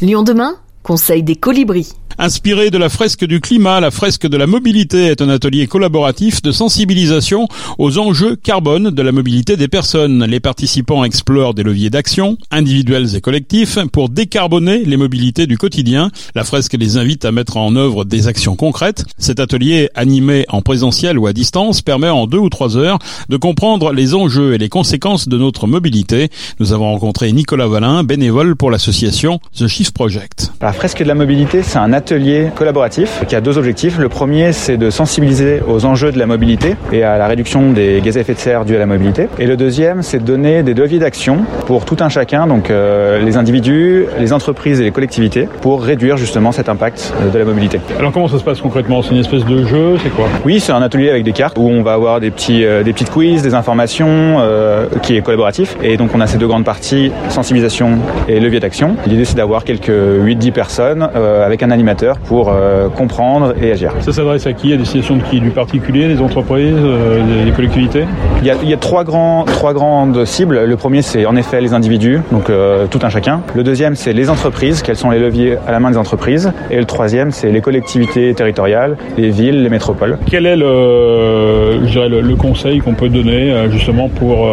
Lyon demain, conseil des colibris. Inspiré de la fresque du climat, la fresque de la mobilité est un atelier collaboratif de sensibilisation aux enjeux carbone de la mobilité des personnes. Les participants explorent des leviers d'action, individuels et collectifs, pour décarboner les mobilités du quotidien. La fresque les invite à mettre en œuvre des actions concrètes. Cet atelier, animé en présentiel ou à distance, permet en deux ou trois heures de comprendre les enjeux et les conséquences de notre mobilité. Nous avons rencontré Nicolas Valin, bénévole pour l'association The Shift Project. La fresque de la mobilité, c'est un atelier collaboratif qui a deux objectifs. Le premier, c'est de sensibiliser aux enjeux de la mobilité et à la réduction des gaz à effet de serre dus à la mobilité. Et le deuxième, c'est de donner des leviers d'action pour tout un chacun, donc euh, les individus, les entreprises et les collectivités, pour réduire justement cet impact de la mobilité. Alors comment ça se passe concrètement? C'est une espèce de jeu C'est quoi? Oui, c'est un atelier avec des cartes où on va avoir des petits, euh, des petites quiz, des informations, euh, qui est collaboratif. Et donc on a ces deux grandes parties, sensibilisation et levier d'action. L'idée, c'est d'avoir quelques 8-10 personnes euh, avec un animateur pour euh, comprendre et agir. Ça s'adresse à qui? À destination de qui? Du particulier, des entreprises, euh, des, collectivités? Il y a, il y a trois, grands, trois grandes cibles. Le premier, c'est en effet les individus, donc tout un chacun. Le deuxième, c'est les entreprises, quels sont les leviers à la main des entreprises. Et le troisième, c'est les collectivités territoriales, les villes, les métropoles. Quel est le, je dirais, le, le conseil qu'on peut donner justement pour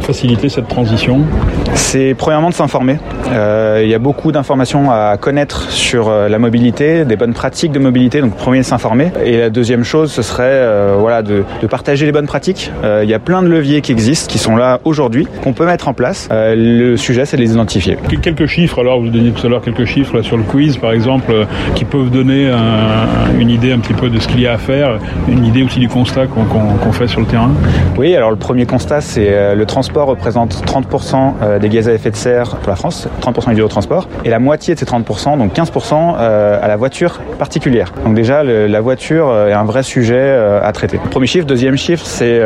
faciliter cette transition? C'est premièrement de s'informer. Euh, il y a beaucoup d'informations à connaître sur euh, la mobilité, des bonnes pratiques de mobilité. Donc premier, s'informer. Et la deuxième chose, ce serait euh, voilà de, de partager les bonnes pratiques. Euh, il y a plein de leviers qui existent, qui sont là aujourd'hui, qu'on peut mettre en place. Euh, le sujet, c'est de les identifier. Que- Quelques chiffres, alors vous donniez tout à l'heure quelques chiffres là, sur le quiz par exemple, qui peuvent donner un- une idée un petit peu de ce qu'il y a à faire, une idée aussi du constat qu'on qu'on- qu'on fait sur le terrain. Oui, alors le premier constat, c'est euh, le transport représente 30% euh, des gaz à effet de serre pour la France, 30% du transport, et la moitié de ces 30%, donc 15% euh, à la voiture particulière. Donc déjà, la voiture euh, est un vrai sujet euh, à traiter. Premier chiffre, deuxième chiffre, c'est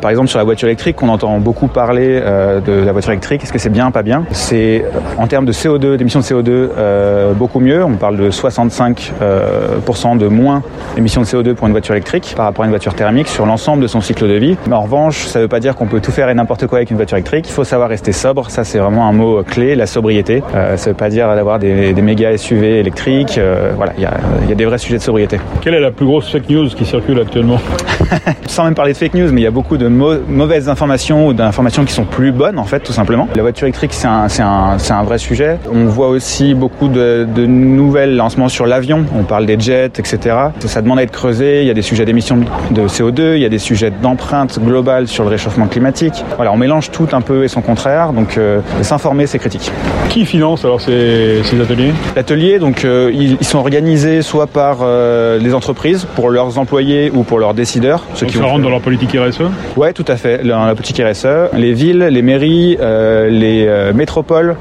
par exemple sur la voiture électrique, on entend beaucoup parler de la voiture électrique. Est-ce que c'est bien, pas bien? C'est en termes de CO2, d'émissions de CO2, euh, beaucoup mieux. On parle de 65% euh, pourcent de moins d'émissions de CO2 pour une voiture électrique par rapport à une voiture thermique sur l'ensemble de son cycle de vie. Mais en revanche, ça ne veut pas dire qu'on peut tout faire et n'importe quoi avec une voiture électrique. Il faut savoir rester sobre. Ça, c'est vraiment un mot clé, la sobriété. Euh, ça ne veut pas dire d'avoir des, des méga SUV électriques. Euh, voilà, il y a, il y a des vrais sujets de sobriété. Quelle est la plus grosse fake news qui circule actuellement Sans même parler de fake news, mais il y a beaucoup de mau- mauvaises informations ou d'informations qui sont plus bonnes, en fait, tout simplement. La voiture électrique, c'est un, vrai sujet. On voit aussi beaucoup de, de nouvelles lancements sur l'avion. On parle des jets, etc. Ça, ça demande à être creusé. Il y a des sujets d'émissions de CO2, il y a des sujets d'empreinte globale sur le réchauffement climatique. Voilà, on mélange tout un peu et son contraire. Donc, euh, s'informer, c'est critique. Qui finance alors ces, ces ateliers L'atelier, donc, euh, ils, ils sont organisés soit par euh, les entreprises pour leurs employés ou pour leurs décideurs. Ceux Donc qui ça rentre dans leur politique RSE Ouais, tout à fait. Dans la politique RSE, les villes, les mairies, euh, les métropoles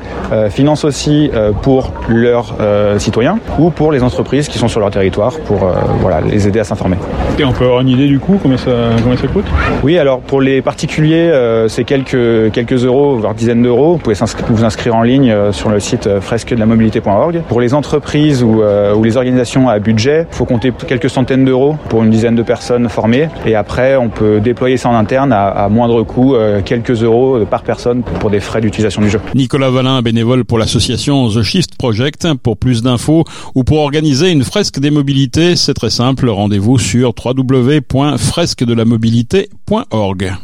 financent aussi pour leurs citoyens ou pour les entreprises qui sont sur leur territoire pour voilà les aider à s'informer. Et on peut avoir une idée du coup combien ça, combien ça coûte? Oui, alors pour les particuliers, c'est quelques quelques euros, voire dizaines d'euros. Vous pouvez vous inscrire en ligne euh, sur le site euh, fresquedelamobilité.org. Pour les entreprises ou, euh, ou les organisations à budget, il faut compter quelques centaines d'euros pour une dizaine de personnes formées. Et après, on peut déployer ça en interne à, moindre coût, quelques euros par personne pour des frais d'utilisation du jeu. Nicolas Valin, bénévole pour l'association The Shift Project. Pour plus d'infos ou pour organiser une fresque des mobilités, c'est très simple. Rendez-vous sur www.fresquedelamobilité.org.